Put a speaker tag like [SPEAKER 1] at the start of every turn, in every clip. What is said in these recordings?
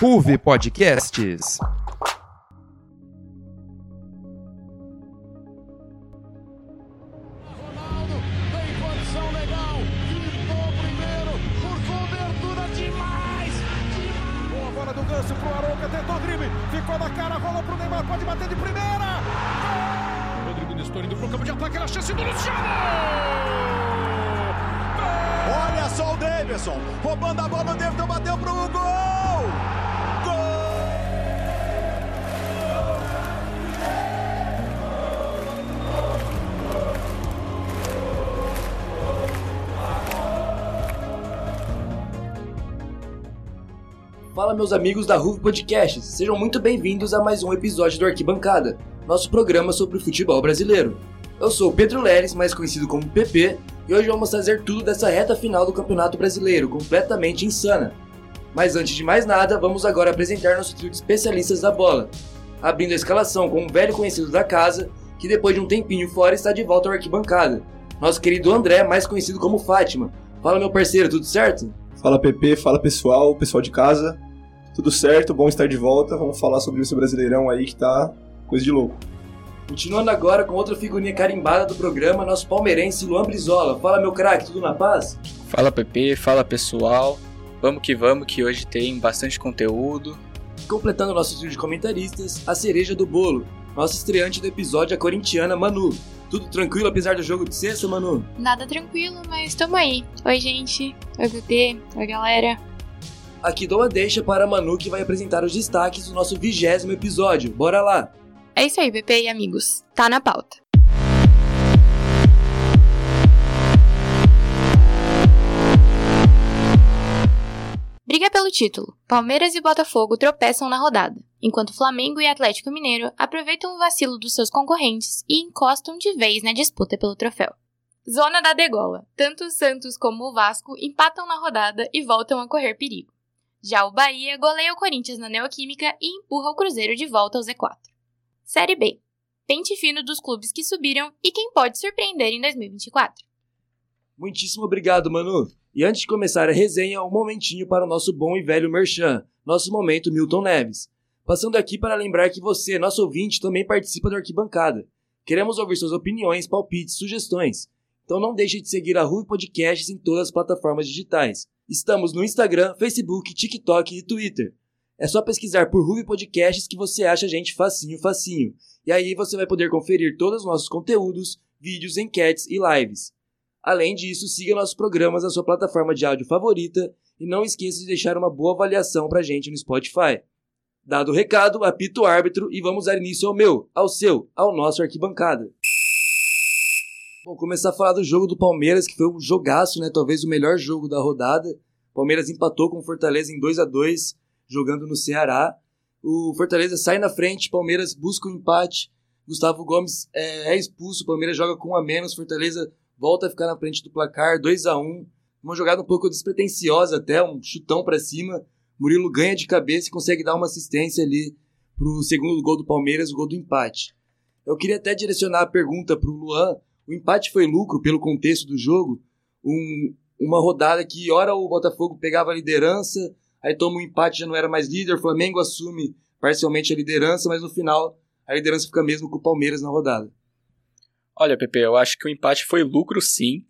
[SPEAKER 1] Ruve Podcasts.
[SPEAKER 2] Meus amigos da Ruve Podcasts, sejam muito bem-vindos a mais um episódio do Arquibancada, nosso programa sobre o futebol brasileiro. Eu sou Pedro Leres, mais conhecido como PP, e hoje vamos trazer tudo dessa reta final do Campeonato Brasileiro, completamente insana. Mas antes de mais nada, vamos agora apresentar nosso trio de especialistas da bola, abrindo a escalação com um velho conhecido da casa, que depois de um tempinho fora está de volta ao Arquibancada. Nosso querido André, mais conhecido como Fátima. Fala meu parceiro, tudo certo?
[SPEAKER 3] Fala PP, fala pessoal, pessoal de casa. Tudo certo, bom estar de volta. Vamos falar sobre esse Brasileirão aí que tá coisa de louco.
[SPEAKER 2] Continuando agora com outra figurinha carimbada do programa, nosso palmeirense Luan Brizola. Fala meu craque, tudo na paz?
[SPEAKER 4] Fala PP, fala pessoal. Vamos que vamos, que hoje tem bastante conteúdo.
[SPEAKER 2] Completando nosso trio de comentaristas, a cereja do bolo. Nossa estreante do episódio, a corintiana Manu. Tudo tranquilo apesar do jogo de sexta, Manu?
[SPEAKER 5] Nada tranquilo, mas tamo aí. Oi, gente. Oi, PP. Oi, galera.
[SPEAKER 2] Aqui dou a deixa para a Manu que vai apresentar os destaques do nosso vigésimo episódio. Bora lá!
[SPEAKER 5] É isso aí, PP e amigos. Tá na pauta. Briga pelo título. Palmeiras e Botafogo tropeçam na rodada, enquanto Flamengo e Atlético Mineiro aproveitam o vacilo dos seus concorrentes e encostam de vez na disputa pelo troféu. Zona da degola. Tanto o Santos como o Vasco empatam na rodada e voltam a correr perigo. Já o Bahia goleia o Corinthians na Neoquímica e empurra o Cruzeiro de volta ao Z4. Série B. Pente fino dos clubes que subiram e quem pode surpreender em 2024.
[SPEAKER 2] Muitíssimo obrigado, Manu. E antes de começar a resenha, um momentinho para o nosso bom e velho Merchan, nosso momento Milton Neves. Passando aqui para lembrar que você, nosso ouvinte, também participa da arquibancada. Queremos ouvir suas opiniões, palpites, sugestões. Então não deixe de seguir a Rui Podcasts em todas as plataformas digitais. Estamos no Instagram, Facebook, TikTok e Twitter. É só pesquisar por Ruby Podcasts que você acha a gente facinho, facinho. E aí você vai poder conferir todos os nossos conteúdos, vídeos, enquetes e lives. Além disso, siga nossos programas na sua plataforma de áudio favorita e não esqueça de deixar uma boa avaliação pra gente no Spotify. Dado o recado, apito o árbitro e vamos dar início ao meu, ao seu, ao nosso arquibancada. Bom, começar a falar do jogo do Palmeiras, que foi um jogaço, né? Talvez o melhor jogo da rodada. Palmeiras empatou com o Fortaleza em 2 a 2 jogando no Ceará. O Fortaleza sai na frente, Palmeiras busca o um empate. Gustavo Gomes é, é expulso, Palmeiras joga com um a menos, Fortaleza volta a ficar na frente do placar, 2 a 1 Uma jogada um pouco despretensiosa até, um chutão para cima. Murilo ganha de cabeça e consegue dar uma assistência ali pro segundo gol do Palmeiras, o gol do empate. Eu queria até direcionar a pergunta pro Luan. O empate foi lucro pelo contexto do jogo? Um, uma rodada que, ora o Botafogo pegava a liderança, aí toma um empate, já não era mais líder, o Flamengo assume parcialmente a liderança, mas no final a liderança fica mesmo com o Palmeiras na rodada.
[SPEAKER 4] Olha, Pepe, eu acho que o empate foi lucro sim.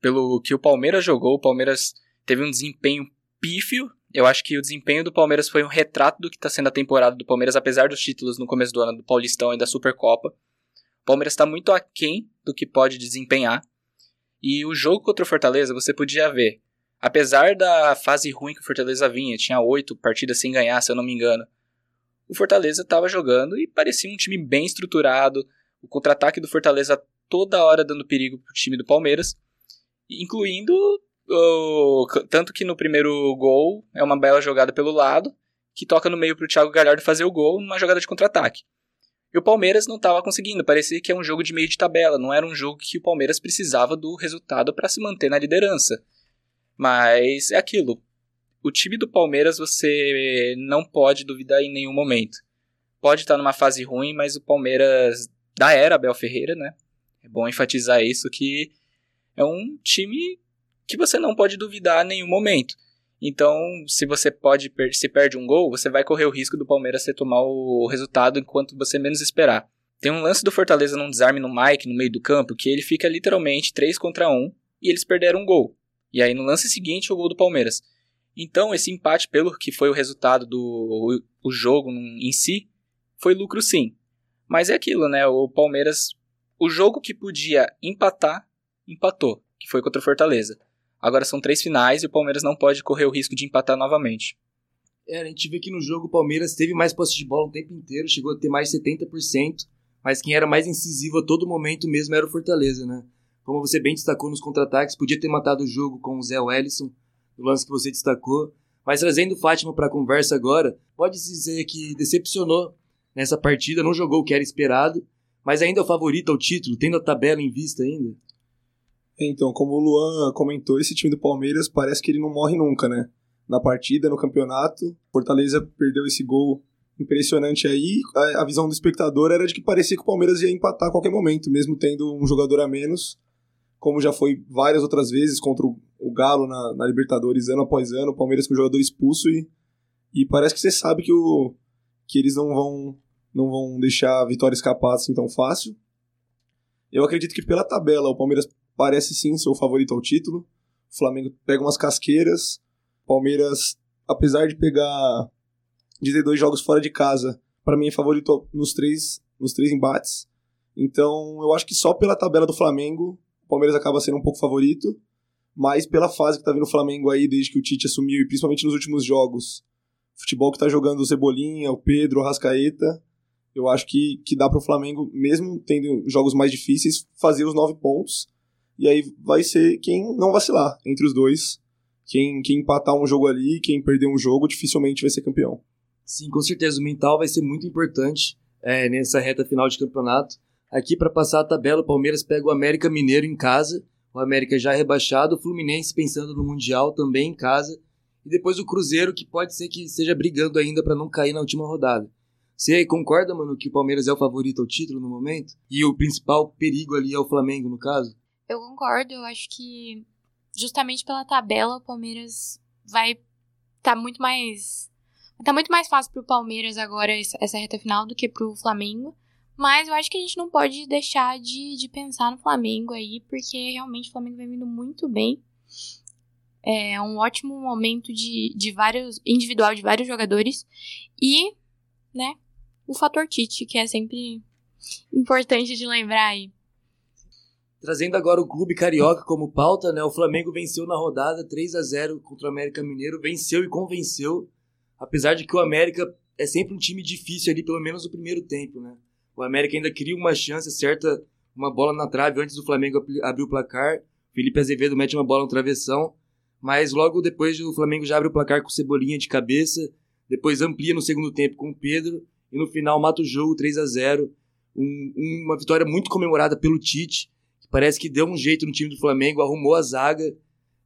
[SPEAKER 4] Pelo que o Palmeiras jogou, o Palmeiras teve um desempenho pífio. Eu acho que o desempenho do Palmeiras foi um retrato do que está sendo a temporada do Palmeiras, apesar dos títulos no começo do ano do Paulistão e da Supercopa. O Palmeiras está muito aquém do que pode desempenhar. E o jogo contra o Fortaleza, você podia ver. Apesar da fase ruim que o Fortaleza vinha, tinha oito partidas sem ganhar, se eu não me engano. O Fortaleza estava jogando e parecia um time bem estruturado. O contra-ataque do Fortaleza toda hora dando perigo para o time do Palmeiras, incluindo o, tanto que no primeiro gol é uma bela jogada pelo lado, que toca no meio para o Thiago Galhardo fazer o gol numa jogada de contra-ataque. E o Palmeiras não estava conseguindo, parecia que é um jogo de meio de tabela, não era um jogo que o Palmeiras precisava do resultado para se manter na liderança. Mas é aquilo. O time do Palmeiras você não pode duvidar em nenhum momento. Pode estar numa fase ruim, mas o Palmeiras da era Abel Ferreira, né? É bom enfatizar isso que é um time que você não pode duvidar em nenhum momento. Então, se você pode se perde um gol, você vai correr o risco do Palmeiras tomar o resultado enquanto você menos esperar. Tem um lance do Fortaleza num desarme no Mike no meio do campo que ele fica literalmente 3 contra 1 e eles perderam um gol. E aí no lance seguinte o gol do Palmeiras. Então esse empate pelo que foi o resultado do o jogo em si foi lucro sim. Mas é aquilo, né? O Palmeiras o jogo que podia empatar, empatou, que foi contra o Fortaleza. Agora são três finais e o Palmeiras não pode correr o risco de empatar novamente.
[SPEAKER 2] É, a gente vê que no jogo o Palmeiras teve mais posse de bola o tempo inteiro, chegou a ter mais de 70%, mas quem era mais incisivo a todo momento mesmo era o Fortaleza, né? Como você bem destacou nos contra-ataques, podia ter matado o jogo com o Zé Wellison, no lance que você destacou. Mas trazendo o Fátima para a conversa agora, pode-se dizer que decepcionou nessa partida, não jogou o que era esperado, mas ainda é o favorito ao título, tendo a tabela em vista ainda.
[SPEAKER 3] Então, como o Luan comentou, esse time do Palmeiras parece que ele não morre nunca, né? Na partida, no campeonato, Fortaleza perdeu esse gol impressionante aí. A, visão do espectador era de que parecia que o Palmeiras ia empatar a qualquer momento, mesmo tendo um jogador a menos, como já foi várias outras vezes contra o, Galo na, na, Libertadores ano após ano, o Palmeiras com o jogador expulso e, e parece que você sabe que, o, que eles não vão, não vão deixar a vitória escapar assim tão fácil. Eu acredito que pela tabela o Palmeiras parece sim ser o favorito ao título. O Flamengo pega umas casqueiras. Palmeiras, apesar de pegar de ter dois jogos fora de casa, para mim é favorito nos três, nos três embates. Então, eu acho que só pela tabela do Flamengo, o Palmeiras acaba sendo um pouco favorito, mas pela fase que tá vindo o Flamengo aí desde que o Tite assumiu e principalmente nos últimos jogos, futebol que tá jogando o Cebolinha, o Pedro, o Rascaeta, eu acho que, que dá para o Flamengo, mesmo tendo jogos mais difíceis, fazer os nove pontos e aí vai ser quem não vacilar entre os dois. Quem, quem empatar um jogo ali, quem perder um jogo, dificilmente vai ser campeão.
[SPEAKER 2] Sim, com certeza. O mental vai ser muito importante é, nessa reta final de campeonato. Aqui, para passar a tabela, o Palmeiras pega o América Mineiro em casa. O América já rebaixado. O Fluminense pensando no Mundial também em casa. E depois o Cruzeiro, que pode ser que esteja brigando ainda para não cair na última rodada. Você concorda, mano, que o Palmeiras é o favorito ao título no momento? E o principal perigo ali é o Flamengo, no caso?
[SPEAKER 5] Eu concordo, eu acho que justamente pela tabela o Palmeiras vai tá muito mais tá muito mais fácil pro Palmeiras agora essa reta final do que pro Flamengo. Mas eu acho que a gente não pode deixar de, de pensar no Flamengo aí, porque realmente o Flamengo vem vindo muito bem. É um ótimo momento de, de vários. individual de vários jogadores. E, né, o fator Tite, que é sempre importante de lembrar aí.
[SPEAKER 2] Trazendo agora o clube carioca como pauta, né? O Flamengo venceu na rodada 3 a 0 contra o América Mineiro, venceu e convenceu, apesar de que o América é sempre um time difícil ali, pelo menos no primeiro tempo, né? O América ainda cria uma chance, acerta uma bola na trave antes do Flamengo abrir o placar. Felipe Azevedo mete uma bola no travessão, mas logo depois o Flamengo já abre o placar com Cebolinha de cabeça, depois amplia no segundo tempo com o Pedro e no final mata o jogo 3 a 0 um, uma vitória muito comemorada pelo Tite parece que deu um jeito no time do Flamengo, arrumou a zaga,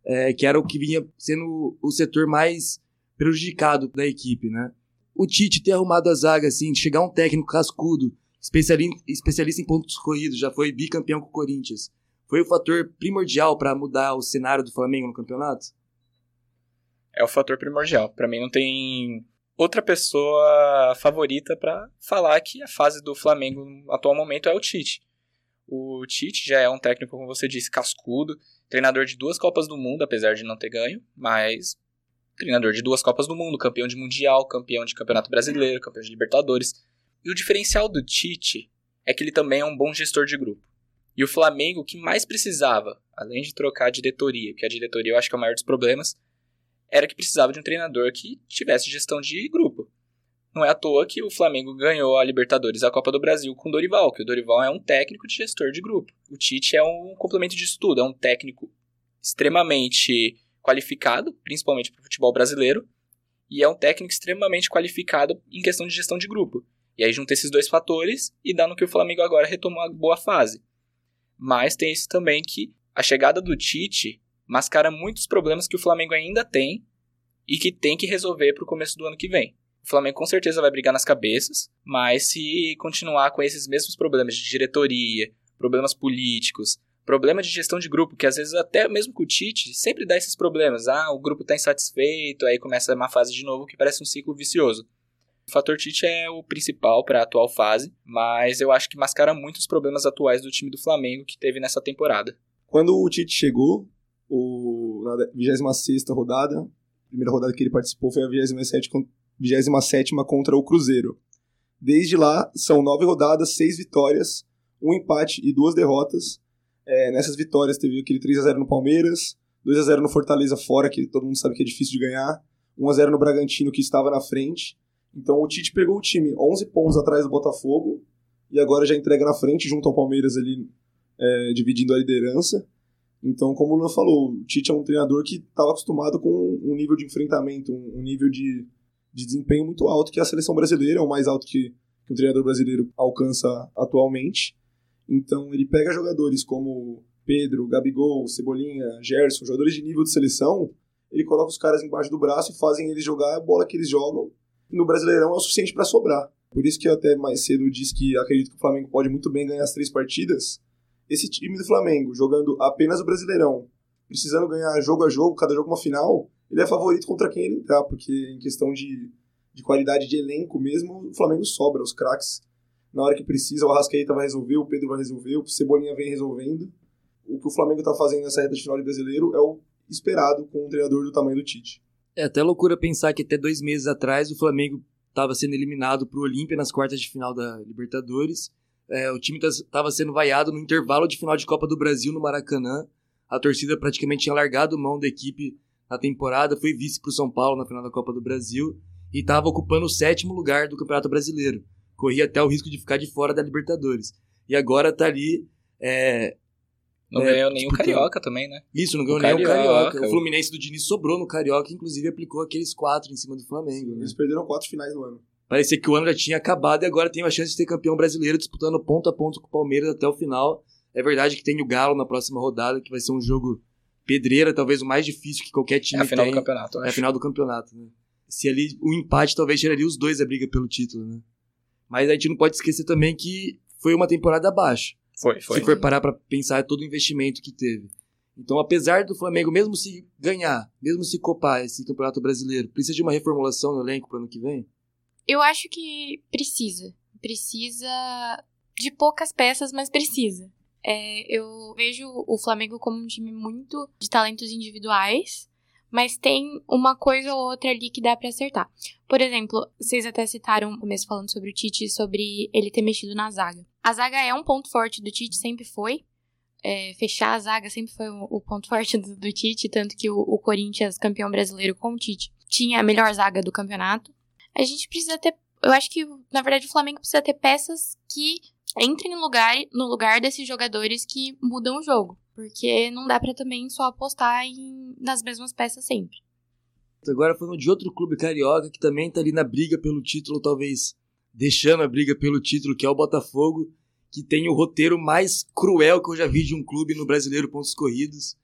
[SPEAKER 2] é, que era o que vinha sendo o setor mais prejudicado da equipe, né? O Tite ter arrumado a zaga, assim, chegar um técnico cascudo, especialista em pontos corridos, já foi bicampeão com o Corinthians, foi o fator primordial para mudar o cenário do Flamengo no campeonato?
[SPEAKER 4] É o fator primordial. Para mim não tem outra pessoa favorita para falar que a fase do Flamengo no atual momento é o Tite. O Tite já é um técnico, como você disse, cascudo, treinador de duas Copas do Mundo, apesar de não ter ganho, mas treinador de duas Copas do Mundo, campeão de Mundial, campeão de Campeonato Brasileiro, campeão de Libertadores. E o diferencial do Tite é que ele também é um bom gestor de grupo. E o Flamengo, o que mais precisava, além de trocar a diretoria, que a diretoria eu acho que é o maior dos problemas, era que precisava de um treinador que tivesse gestão de grupo. Não é à toa que o Flamengo ganhou a Libertadores a Copa do Brasil com o Dorival, que o Dorival é um técnico de gestor de grupo. O Tite é um complemento disso tudo, é um técnico extremamente qualificado, principalmente para o futebol brasileiro, e é um técnico extremamente qualificado em questão de gestão de grupo. E aí junta esses dois fatores e dá no que o Flamengo agora retomou a boa fase. Mas tem isso também que a chegada do Tite mascara muitos problemas que o Flamengo ainda tem e que tem que resolver para o começo do ano que vem. O Flamengo com certeza vai brigar nas cabeças, mas se continuar com esses mesmos problemas de diretoria, problemas políticos, Problema de gestão de grupo, que às vezes até mesmo com o Tite sempre dá esses problemas. Ah, o grupo tá insatisfeito, aí começa uma fase de novo que parece um ciclo vicioso. O fator Tite é o principal para a atual fase, mas eu acho que mascara muito os problemas atuais do time do Flamengo que teve nessa temporada.
[SPEAKER 3] Quando o Tite chegou, o, na 26 rodada, a primeira rodada que ele participou foi a 27, 27 contra o Cruzeiro. Desde lá, são nove rodadas, seis vitórias, um empate e duas derrotas. É, nessas vitórias teve aquele 3 a 0 no Palmeiras, 2 a 0 no Fortaleza fora, que todo mundo sabe que é difícil de ganhar, 1 a 0 no Bragantino, que estava na frente. Então o Tite pegou o time 11 pontos atrás do Botafogo e agora já entrega na frente junto ao Palmeiras ali, é, dividindo a liderança. Então, como o Luan falou, o Tite é um treinador que estava acostumado com um nível de enfrentamento, um nível de, de desempenho muito alto que a seleção brasileira, é o mais alto que, que um treinador brasileiro alcança atualmente. Então, ele pega jogadores como Pedro, Gabigol, Cebolinha, Gerson, jogadores de nível de seleção, ele coloca os caras embaixo do braço e fazem eles jogar a bola que eles jogam no Brasileirão é o suficiente para sobrar. Por isso que eu até mais cedo disse que acredito que o Flamengo pode muito bem ganhar as três partidas. Esse time do Flamengo, jogando apenas o Brasileirão, precisando ganhar jogo a jogo, cada jogo uma final, ele é favorito contra quem ele entrar, porque em questão de, de qualidade de elenco mesmo, o Flamengo sobra, os craques. Na hora que precisa, o Arrascaeta vai resolver, o Pedro vai resolver, o Cebolinha vem resolvendo. O que o Flamengo está fazendo nessa reta de final de brasileiro é o esperado com um treinador do tamanho do Tite.
[SPEAKER 2] É até loucura pensar que até dois meses atrás o Flamengo estava sendo eliminado para o Olímpia nas quartas de final da Libertadores. É, o time estava sendo vaiado no intervalo de final de Copa do Brasil no Maracanã. A torcida praticamente tinha largado mão da equipe na temporada, foi vice para o São Paulo na final da Copa do Brasil e estava ocupando o sétimo lugar do Campeonato Brasileiro. Corria até o risco de ficar de fora da Libertadores. E agora está ali é,
[SPEAKER 4] não é, ganhou nenhum Carioca também, né?
[SPEAKER 2] Isso, não ganhou nenhum Carioca. Carioca. O Fluminense do Diniz sobrou no Carioca, inclusive aplicou aqueles quatro em cima do Flamengo. Né?
[SPEAKER 3] Eles perderam quatro finais no ano.
[SPEAKER 2] Parecia que o ano já tinha acabado e agora tem uma chance de ser campeão brasileiro disputando ponto a ponto com o Palmeiras até o final. É verdade que tem o Galo na próxima rodada, que vai ser um jogo pedreira, talvez o mais difícil que qualquer time
[SPEAKER 4] tem. É a final
[SPEAKER 2] tem.
[SPEAKER 4] do campeonato,
[SPEAKER 2] É a final do campeonato, né? Se ali o empate talvez tiraria os dois a briga pelo título, né? Mas a gente não pode esquecer também que foi uma temporada abaixo.
[SPEAKER 4] Foi, foi.
[SPEAKER 2] Se for parar para pensar todo o investimento que teve. Então, apesar do Flamengo, mesmo se ganhar, mesmo se copar esse Campeonato Brasileiro, precisa de uma reformulação no elenco para ano que vem?
[SPEAKER 5] Eu acho que precisa. Precisa de poucas peças, mas precisa. É, eu vejo o Flamengo como um time muito de talentos individuais, mas tem uma coisa ou outra ali que dá para acertar. Por exemplo, vocês até citaram no começo falando sobre o Tite, sobre ele ter mexido na zaga. A zaga é um ponto forte do Tite, sempre foi. É, fechar a zaga sempre foi o, ponto forte do, do, Tite, tanto que o, o, Corinthians, campeão brasileiro com o Tite, tinha a melhor zaga do campeonato. A gente precisa ter. Eu acho que, na verdade, o Flamengo precisa ter peças que entrem no lugar, no lugar desses jogadores que mudam o jogo. Porque não dá para também só apostar em, nas mesmas peças sempre.
[SPEAKER 2] Agora falando de outro clube carioca que também tá ali na briga pelo título, talvez deixando a briga pelo título, que é o Botafogo, que tem o roteiro mais cruel que eu já vi de um clube no Brasileiro Pontos Corridos,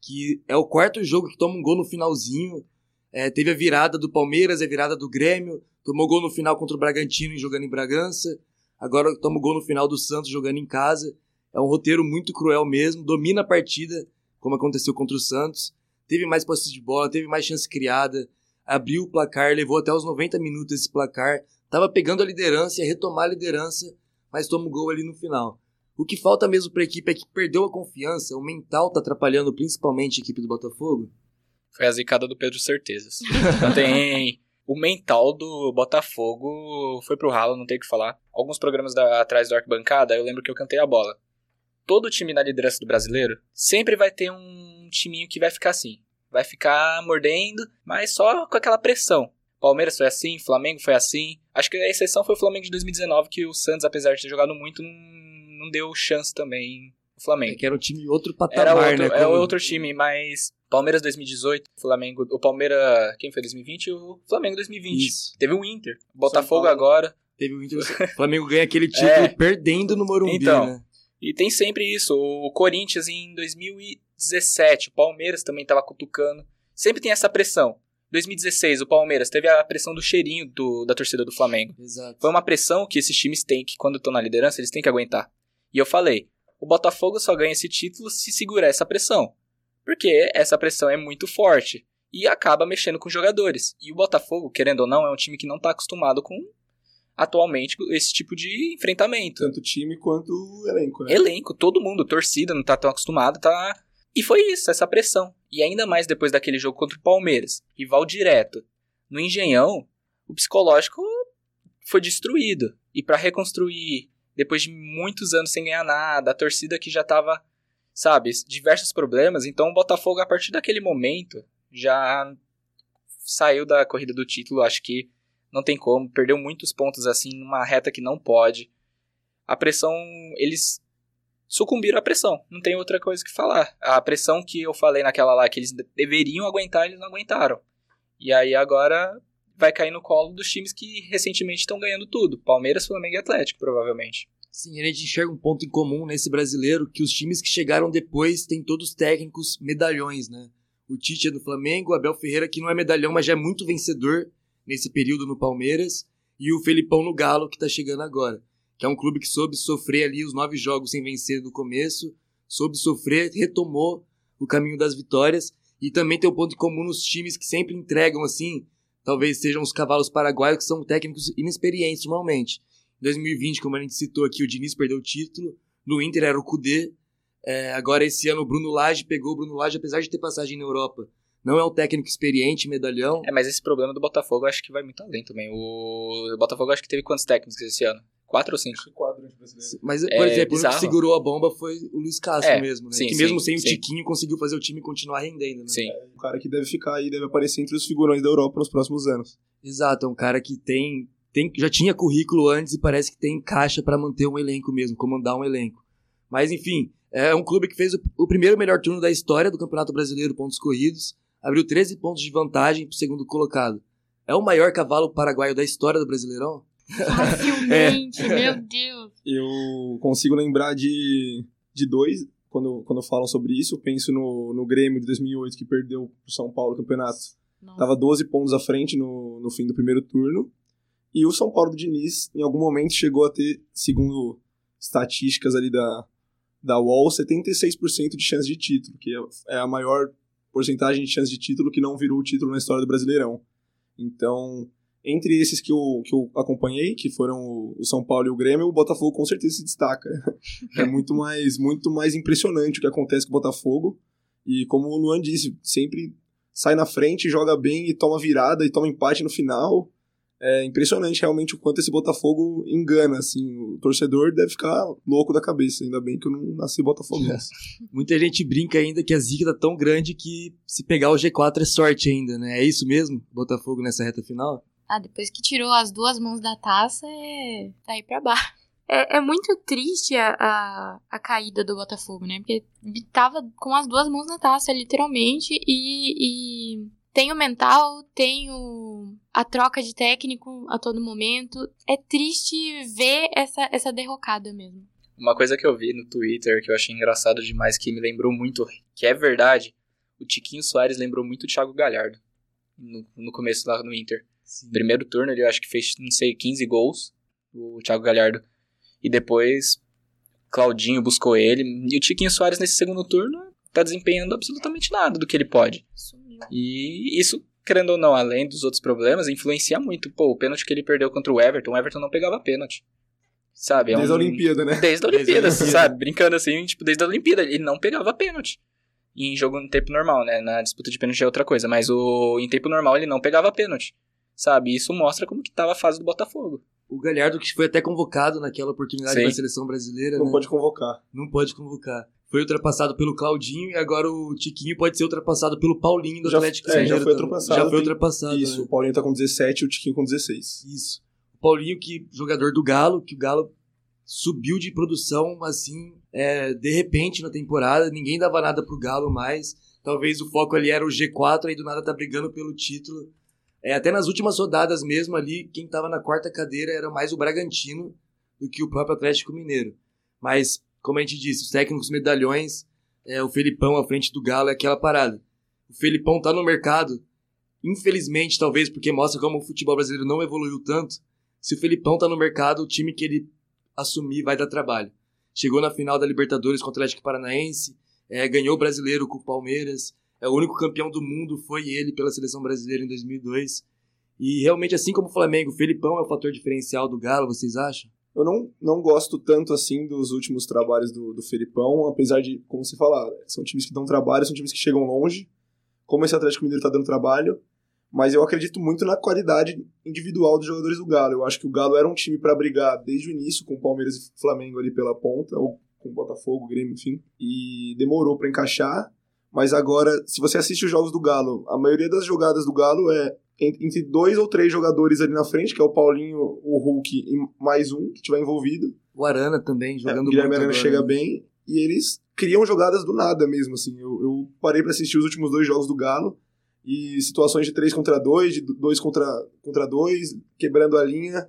[SPEAKER 2] que é o quarto jogo que toma um gol no finalzinho. É, teve a virada do Palmeiras, a virada do Grêmio, tomou gol no final contra o Bragantino jogando em Bragança, agora toma gol no final do Santos jogando em casa. É um roteiro muito cruel mesmo, domina a partida, como aconteceu contra o Santos. Teve mais posse de bola, teve mais chance criada, abriu o placar, levou até os 90 minutos esse placar, Tava pegando a liderança, ia retomar a liderança, mas toma o gol ali no final. O que falta mesmo para a equipe é que perdeu a confiança, o mental tá atrapalhando principalmente a equipe do Botafogo.
[SPEAKER 4] Foi a zicada do Pedro Certezas. Não tem. O mental do Botafogo foi pro ralo, não tem o que falar. Alguns programas da, atrás do arquibancada, eu lembro que eu cantei a bola. Todo time na liderança do brasileiro sempre vai ter um timinho que vai ficar assim. Vai ficar mordendo, mas só com aquela pressão. Palmeiras foi assim, Flamengo foi assim. Acho que a exceção foi o Flamengo de 2019, que o Santos, apesar de ter jogado muito, não, não deu chance também o Flamengo. É
[SPEAKER 2] que era um time outro patamar,
[SPEAKER 4] era outro,
[SPEAKER 2] né?
[SPEAKER 4] Como... É outro time, mas Palmeiras 2018, Flamengo, o Palmeiras, quem foi 2020? O Flamengo 2020. Isso. Teve o Inter, Botafogo agora.
[SPEAKER 2] Teve o Inter, o Flamengo ganha aquele título é. perdendo no Morumbi,
[SPEAKER 4] então,
[SPEAKER 2] né?
[SPEAKER 4] E tem sempre isso, o Corinthians em 2017, o Palmeiras também tava cutucando. Sempre tem essa pressão. 2016, o Palmeiras teve a pressão do cheirinho do, da torcida do Flamengo.
[SPEAKER 2] Exato.
[SPEAKER 4] Foi uma pressão que esses times têm, que quando estão na liderança, eles têm que aguentar. E eu falei, O Botafogo só ganha esse título se segurar essa pressão. Porque essa pressão é muito forte e acaba mexendo com os jogadores. E o Botafogo, querendo ou não, é um time que não está acostumado com atualmente esse tipo de enfrentamento.
[SPEAKER 3] Tanto time quanto elenco, né?
[SPEAKER 4] Elenco, todo mundo, torcida, não tá tão acostumado, tá. E foi isso, essa pressão. E ainda mais depois daquele jogo contra o Palmeiras, rival direto. No Engenhão, o psicológico foi destruído. E para reconstruir, depois de muitos anos sem ganhar nada, a torcida que já tava, sabe, diversos problemas, então o Botafogo a partir daquele momento já saiu da corrida do título, acho que não tem como, perdeu muitos pontos assim numa reta que não pode. A pressão, eles sucumbiram à pressão, não tem outra coisa que falar. A pressão que eu falei naquela lá que eles deveriam aguentar, eles não aguentaram. E aí agora vai cair no colo dos times que recentemente estão ganhando tudo. Palmeiras, Flamengo e Atlético, provavelmente.
[SPEAKER 2] Sim, a gente enxerga um ponto em comum nesse brasileiro, que os times que chegaram depois têm todos técnicos medalhões, né? O Tite é do Flamengo, o Abel Ferreira que não é medalhão, mas já é muito vencedor nesse período no Palmeiras, e o Felipão no Galo, que tá chegando agora. Que é um clube que soube sofrer ali os nove jogos sem vencer no começo, soube sofrer, retomou o caminho das vitórias, e também tem um ponto em comum nos times que sempre entregam assim, talvez sejam os cavalos paraguaios, que são técnicos inexperientes normalmente. Em 2020, como a gente citou aqui, o Diniz perdeu o título, no Inter era o Cudê, é, agora esse ano o Bruno Lage pegou o Bruno Lage, apesar de ter passagem na Europa, não é um técnico experiente, medalhão.
[SPEAKER 4] É, mas esse problema do Botafogo eu acho que vai muito além também. O Botafogo acho que teve quantos técnicos esse ano? Quatro ou cinco?
[SPEAKER 3] Acho brasileiro.
[SPEAKER 2] Mas, por
[SPEAKER 4] É
[SPEAKER 2] exemplo, o
[SPEAKER 4] bizarro.
[SPEAKER 2] que segurou a bomba foi o Luiz Castro
[SPEAKER 4] É,
[SPEAKER 2] mesmo, né?
[SPEAKER 4] sim,
[SPEAKER 2] que mesmo
[SPEAKER 4] sim,
[SPEAKER 2] sem o
[SPEAKER 4] sim.
[SPEAKER 2] Tiquinho conseguiu fazer o time continuar rendendo, né?
[SPEAKER 4] Sim.
[SPEAKER 3] Um cara que deve ficar aí, deve aparecer entre os figurões da Europa nos próximos anos.
[SPEAKER 2] Exato, é um cara que tem, tem já tinha currículo antes e parece que tem caixa pra manter um elenco mesmo, comandar um elenco. Mas enfim, é um clube que fez o, o primeiro melhor turno da história do Campeonato Brasileiro pontos corridos, abriu 13 pontos de vantagem pro segundo colocado. É o maior cavalo paraguaio da história do Brasileirão?
[SPEAKER 5] Facilmente, meu Deus.
[SPEAKER 3] Eu consigo lembrar de, de dois, quando, quando falam sobre isso, eu penso no, no Grêmio de 2008, que perdeu pro São Paulo o campeonato.
[SPEAKER 5] Nossa.
[SPEAKER 3] Tava 12 pontos à frente no, no fim do primeiro turno. E o São Paulo do Diniz, em algum momento, chegou a ter, segundo estatísticas ali da, da UOL, 76% de chance de título, que é- é a maior porcentagem de chance de título que não virou o título na história do Brasileirão. Então, entre esses que eu, que eu acompanhei, que foram o- São Paulo e o Grêmio, o Botafogo com certeza se destaca. É muito mais, muito mais impressionante o que acontece com o Botafogo. E como o Luan disse, sempre sai na frente, joga bem e toma virada e toma empate no final. É impressionante realmente o quanto esse Botafogo engana, assim. O torcedor deve ficar louco da cabeça. Ainda bem que eu não nasci botafoguense.
[SPEAKER 2] Muita gente brinca ainda que a zica tá tão grande que se pegar o G4 é sorte ainda, né? É isso mesmo? Botafogo nessa reta final?
[SPEAKER 5] Ah, depois que tirou as duas mãos da taça, é daí pra baixo. É, é muito triste a, a, a caída do Botafogo, né? Porque ele tava com as duas mãos na taça, literalmente, e, e tem o mental, tem o, a troca de técnico a todo momento. É triste ver essa, essa derrocada mesmo.
[SPEAKER 4] Uma coisa que eu vi no Twitter que eu achei engraçado demais, que me lembrou muito, que é verdade, o Tiquinho Soares lembrou muito o Thiago Galhardo no, no começo lá no Inter.
[SPEAKER 2] Sim.
[SPEAKER 4] Primeiro turno ele eu acho que fez, não sei, 15 gols, o Thiago Galhardo. E depois Claudinho buscou ele. E o Tiquinho Soares nesse segundo turno tá desempenhando absolutamente nada do que ele pode.
[SPEAKER 5] Sumiu.
[SPEAKER 4] E isso, querendo ou não, além dos outros problemas, influencia muito. Pô, o pênalti que ele perdeu contra o Everton, o Everton não pegava pênalti. Sabe? é
[SPEAKER 3] Desde a
[SPEAKER 4] um-
[SPEAKER 3] Olimpíada, né?
[SPEAKER 4] Desde a
[SPEAKER 2] Desde a
[SPEAKER 4] Olimpíada,
[SPEAKER 2] Olimpíada.
[SPEAKER 4] sabe? Brincando assim, tipo, desde a Olimpíada. Ele não pegava pênalti. Em jogo no tempo normal, né? Na disputa de pênalti é outra coisa. Mas o em tempo normal ele não pegava pênalti. Sabe? Isso mostra como que tava a fase do Botafogo.
[SPEAKER 2] O Galhardo, que foi até convocado naquela oportunidade
[SPEAKER 4] Sim.
[SPEAKER 2] da seleção brasileira,
[SPEAKER 3] Não
[SPEAKER 2] né?
[SPEAKER 3] pode convocar.
[SPEAKER 2] Não pode convocar. Foi ultrapassado pelo Claudinho e agora o Tiquinho pode ser ultrapassado pelo Paulinho do
[SPEAKER 3] Já-
[SPEAKER 2] Atlético
[SPEAKER 3] é, já foi
[SPEAKER 2] também.
[SPEAKER 3] ultrapassado,
[SPEAKER 2] Já foi ultrapassado.
[SPEAKER 3] Isso,
[SPEAKER 2] né?
[SPEAKER 3] o Paulinho tá com 17 e o Tiquinho com 16.
[SPEAKER 2] Isso. O Paulinho, que jogador do Galo, que o Galo subiu de produção assim, é, de repente na temporada, ninguém dava nada pro Galo mais. Talvez o foco ali era o G4, aí do nada tá brigando pelo título. É, até nas últimas rodadas mesmo ali, quem tava na quarta cadeira era mais o Bragantino do que o próprio Atlético Mineiro. Mas, como a gente disse, os técnicos medalhões, é, o Felipão à frente do Galo é aquela parada. O Felipão tá no mercado, infelizmente, talvez porque mostra como o futebol brasileiro não evoluiu tanto. Se o Felipão tá no mercado, o time que ele assumir vai dar trabalho. chegou na final da Libertadores contra o Atlético Paranaense, é, ganhou o brasileiro com o Palmeiras, é o único campeão do mundo, foi ele pela seleção brasileira em 2002. E realmente, assim como o Flamengo, o Felipão é o fator diferencial do Galo, vocês acham?
[SPEAKER 3] Eu não, não gosto tanto assim dos últimos trabalhos do, do Felipão, apesar de, como você falar, são times que dão trabalho, são times que chegam longe. Como esse Atlético Mineiro tá dando trabalho, mas eu acredito muito na qualidade individual dos jogadores do Galo. Eu acho que o Galo era um time para brigar desde o início com o Palmeiras e Flamengo ali pela ponta, ou com o Botafogo, Grêmio, enfim, e demorou para encaixar. Mas agora, se você assiste os jogos do Galo, a maioria das jogadas do Galo é entre dois ou três jogadores ali na frente, que é o Paulinho, o Hulk e mais um que tiver envolvido.
[SPEAKER 2] O Arana também, jogando é,
[SPEAKER 3] o Guilherme Arana
[SPEAKER 2] agora,
[SPEAKER 3] chega
[SPEAKER 2] né?
[SPEAKER 3] bem e eles criam jogadas do nada mesmo, assim. Eu, eu parei para assistir os últimos dois jogos do Galo e situações de 3 contra 2, de 2 contra, contra 2, quebrando a linha.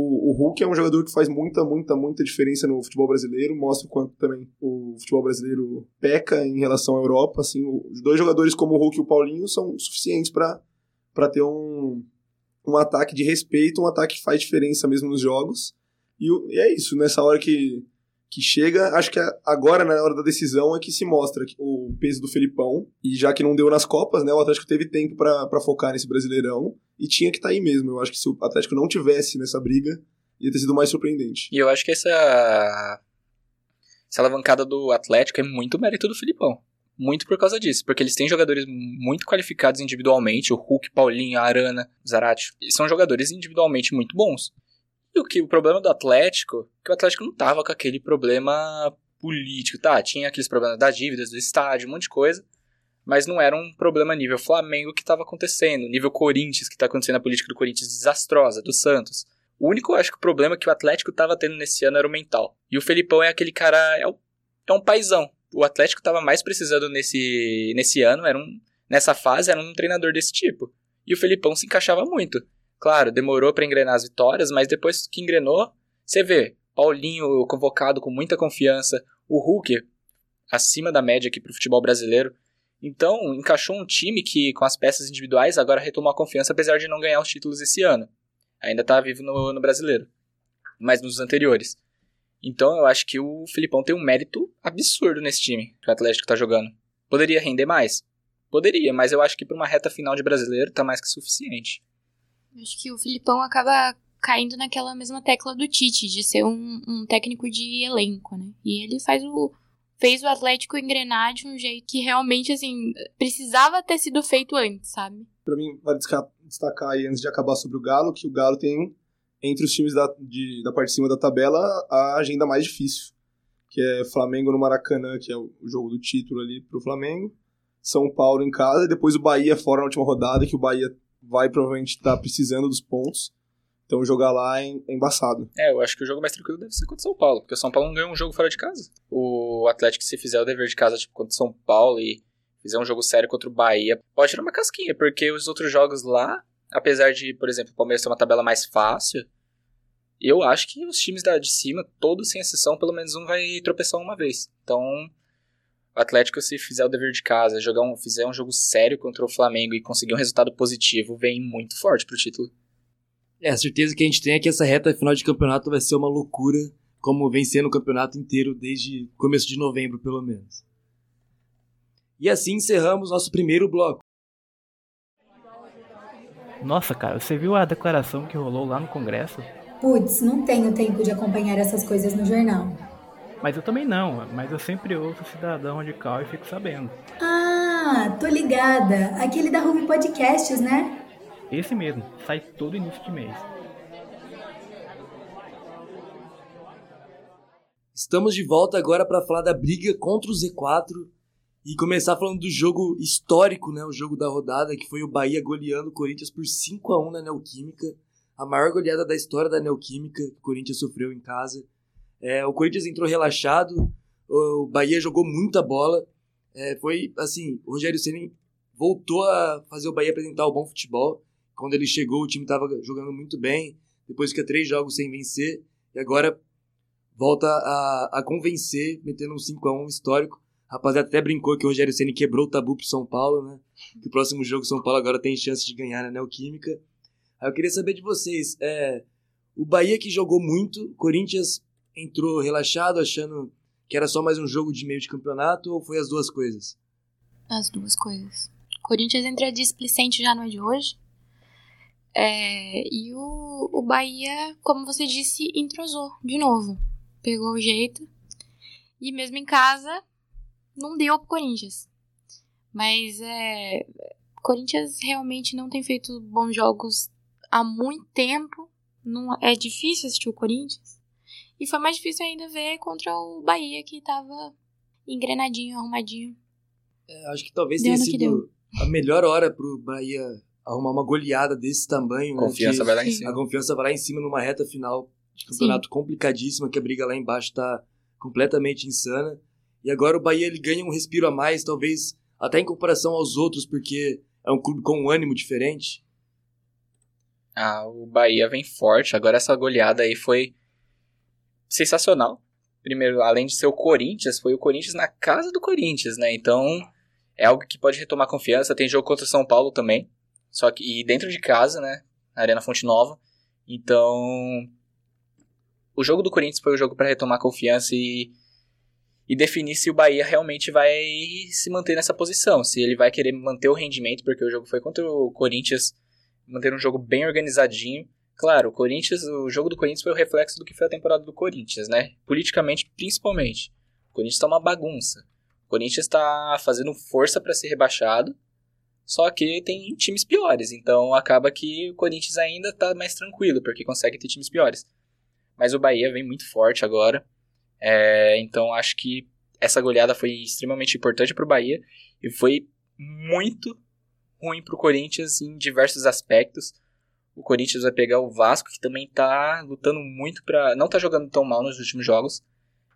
[SPEAKER 3] O, o Hulk é um jogador que faz muita, muita, muita diferença no futebol brasileiro, mostra o quanto também o futebol brasileiro peca em relação à Europa. Assim, os dois jogadores como o Hulk e o Paulinho são suficientes para ter um, um ataque de respeito, um ataque que faz diferença mesmo nos jogos. E, e é isso, nessa hora que, que chega, acho que agora, na hora da decisão, é que se mostra o peso do Felipão. E já que não deu nas Copas, né, o Atlético teve tempo para focar nesse Brasileirão. E tinha que estar aí mesmo. Eu acho que se o Atlético não tivesse nessa briga, ia ter sido mais surpreendente.
[SPEAKER 4] E eu acho que essa, essa alavancada do Atlético é muito mérito do Filipão. Muito por causa disso, porque eles têm jogadores muito qualificados individualmente, o Hulk, Paulinho, Arana, Zarate. São jogadores individualmente muito bons. Que o problema do Atlético, que o Atlético não tava com aquele problema político, tá? Tinha aqueles problemas das dívidas do estádio, um monte de coisa, mas não era um problema nível Flamengo que estava acontecendo, nível Corinthians que tá acontecendo a política do Corinthians desastrosa, do Santos. O único, acho que problema que o Atlético tava tendo nesse ano era o mental. E o Felipão é aquele cara, é, o- é um paizão. O Atlético tava mais precisando nesse, nesse ano, era um, nessa fase, era um treinador desse tipo. E o Felipão se encaixava muito. Claro, demorou pra engrenar as vitórias, mas depois que engrenou, você vê, Paulinho convocado com muita confiança, o Hulk acima da média aqui pro futebol brasileiro. Então, encaixou um time que, com as peças individuais, agora retomou a confiança, apesar de não ganhar os títulos esse ano. Ainda tá vivo no, no brasileiro. Mas nos anteriores. Então, eu acho que o Filipão tem um mérito absurdo nesse time que o Atlético tá jogando. Poderia render mais? Poderia, mas eu acho que pra uma reta final de brasileiro tá mais que suficiente.
[SPEAKER 5] Acho que o Filipão acaba caindo naquela mesma tecla do Tite, de ser um, um técnico de elenco, né? E ele faz o. fez o Atlético engrenar de um jeito que realmente, assim, precisava ter sido feito antes, sabe?
[SPEAKER 3] Pra mim, vale destacar aí, antes de acabar sobre o Galo, que o Galo tem, entre os times da, de- da parte de cima da tabela, a agenda mais difícil. Que é Flamengo no Maracanã, que é o jogo do título ali pro Flamengo. São Paulo em casa, e depois o Bahia fora na última rodada, que o Bahia vai provavelmente estar precisando dos pontos. Então jogar lá é, é embaçado.
[SPEAKER 4] É, eu acho que o jogo mais tranquilo deve ser contra o São Paulo, porque o São Paulo não ganhou um jogo fora de casa. O Atlético, se fizer o dever de casa, tipo, contra o São Paulo e fizer um jogo sério contra o Bahia, pode tirar uma casquinha, porque os outros jogos lá, apesar de, por exemplo, o Palmeiras ter uma tabela mais fácil, eu acho que os times da, de cima, todos sem exceção, pelo menos um vai tropeçar uma vez. Então, o Atlético, se fizer o dever de casa, jogar um, fizer um jogo sério contra o Flamengo e conseguir um resultado positivo, vem muito forte pro título.
[SPEAKER 2] É, a certeza que a gente tem é que essa reta final de campeonato vai ser uma loucura, como vem sendo o campeonato inteiro desde começo de novembro, pelo menos. E assim encerramos nosso primeiro bloco.
[SPEAKER 6] Nossa, cara, você viu a declaração que rolou lá no Congresso?
[SPEAKER 7] Putz, não tenho tempo de acompanhar essas coisas no jornal.
[SPEAKER 6] Mas eu também não, mas eu sempre ouço Cidadão Radical e fico sabendo.
[SPEAKER 7] Ah, tô ligada. Aquele da Ruby Podcasts, né?
[SPEAKER 6] Esse mesmo, sai todo início de mês.
[SPEAKER 2] Estamos de volta agora para falar da briga contra o Z4 e começar falando do jogo histórico, né, o jogo da rodada, que foi o Bahia goleando o Corinthians por 5 a 1 na Neoquímica, a maior goleada da história da Neoquímica que o Corinthians sofreu em casa. É, o Corinthians entrou relaxado, o Bahia jogou muita bola, é, foi assim, o Rogério Ceni voltou a fazer o Bahia apresentar o bom futebol. Quando ele chegou, o time estava jogando muito bem, depois fica três jogos sem vencer, e agora volta a, a convencer, metendo um 5x1 histórico. A rapaziada até brincou que o Rogério Ceni quebrou o tabu pro São Paulo, né? Que o próximo jogo São Paulo agora tem chance de ganhar na Neoquímica. Aí eu queria saber de vocês, é, o Bahia que jogou muito, Corinthians entrou relaxado, achando que era só mais um jogo de meio de campeonato, ou foi as duas coisas?
[SPEAKER 5] As duas coisas. Corinthians entra displicente já não é de hoje. É, e o, o Bahia, como você disse, entrosou de novo. Pegou o jeito. E mesmo em casa, não deu pro Corinthians. Mas é. Corinthians realmente não tem feito bons jogos há muito tempo. Não, é difícil assistir o Corinthians. E foi mais difícil ainda ver contra o Bahia, que tava engrenadinho, arrumadinho.
[SPEAKER 2] É, acho que talvez tenha sido a melhor hora pro Bahia arrumar uma goleada desse tamanho. né,
[SPEAKER 4] Confiança vai lá em
[SPEAKER 5] Sim.
[SPEAKER 4] cima.
[SPEAKER 2] A confiança vai lá em cima numa reta final de campeonato complicadíssima, que a briga lá embaixo tá completamente insana. E agora o Bahia ele ganha um respiro a mais, talvez até em comparação aos outros, porque é um clube com um ânimo diferente.
[SPEAKER 4] Ah, o Bahia vem forte. Agora essa goleada aí foi sensacional. Primeiro, além de ser o Corinthians, foi o Corinthians na casa do Corinthians, né? Então, é algo que pode retomar confiança. Tem jogo contra o São Paulo também. Só que e dentro de casa, né? Na Arena Fonte Nova. Então, o jogo do Corinthians foi o jogo para retomar confiança e e definir se o Bahia realmente vai se manter nessa posição, se ele vai querer manter o rendimento, porque o jogo foi contra o Corinthians, manter um jogo bem organizadinho. Claro, o Corinthians, o jogo do Corinthians foi o reflexo do que foi a temporada do Corinthians, né? Politicamente, principalmente. O Corinthians tá uma bagunça. O Corinthians está fazendo força para ser rebaixado, só que tem times piores, então acaba que o Corinthians ainda tá mais tranquilo, porque consegue ter times piores. Mas o Bahia vem muito forte agora. É, então acho que essa goleada foi extremamente importante para o Bahia e foi muito ruim para o Corinthians em diversos aspectos. O Corinthians vai pegar o Vasco, que também tá lutando muito para. Não tá jogando tão mal nos últimos jogos.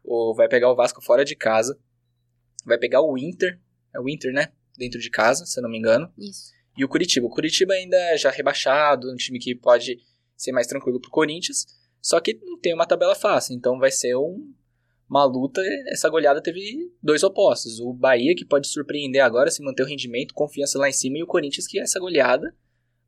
[SPEAKER 4] Ou vai pegar o Vasco fora de casa. Vai pegar o Inter. É o Inter, né? Dentro de casa, se eu não me engano.
[SPEAKER 5] Isso.
[SPEAKER 4] E o Curitiba. O Curitiba ainda é já rebaixado, um time que pode ser mais tranquilo pro Corinthians. Só que não tem uma tabela fácil, então vai ser um, uma luta. Essa goleada teve dois opostos. O Bahia, que pode surpreender agora, se manter o rendimento, confiança lá em cima, e o Corinthians, que essa goleada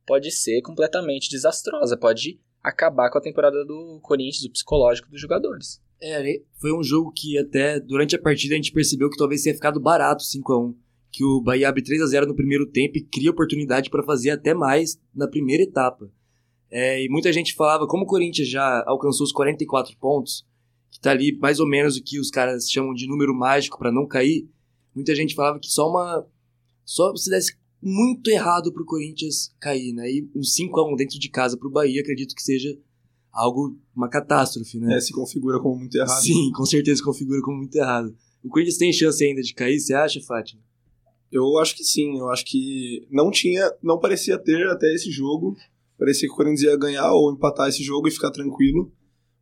[SPEAKER 4] pode ser completamente desastrosa, pode acabar com a temporada do Corinthians, o psicológico dos jogadores.
[SPEAKER 2] É, foi um jogo que até durante a partida a gente percebeu que talvez tenha ficado barato 5 a 1 que o Bahia abre 3 a 0 no primeiro tempo e cria oportunidade para fazer até mais na primeira etapa. É, e muita gente falava, como o Corinthians já alcançou os 44 pontos, que tá ali mais ou menos o que os caras chamam de número mágico para não cair, muita gente falava que só uma só se desse muito errado pro Corinthians cair, né? E um 5 a 1 dentro de casa pro Bahia, acredito que seja algo uma catástrofe, né?
[SPEAKER 3] É, se configura como muito errado.
[SPEAKER 2] Sim, com certeza configura como muito errado. O Corinthians tem chance ainda de cair, você acha, Fátima?
[SPEAKER 3] Eu acho que sim, eu acho que não tinha, não parecia ter até esse jogo. Parecia que o Corinthians ia ganhar ou empatar esse jogo e ficar tranquilo.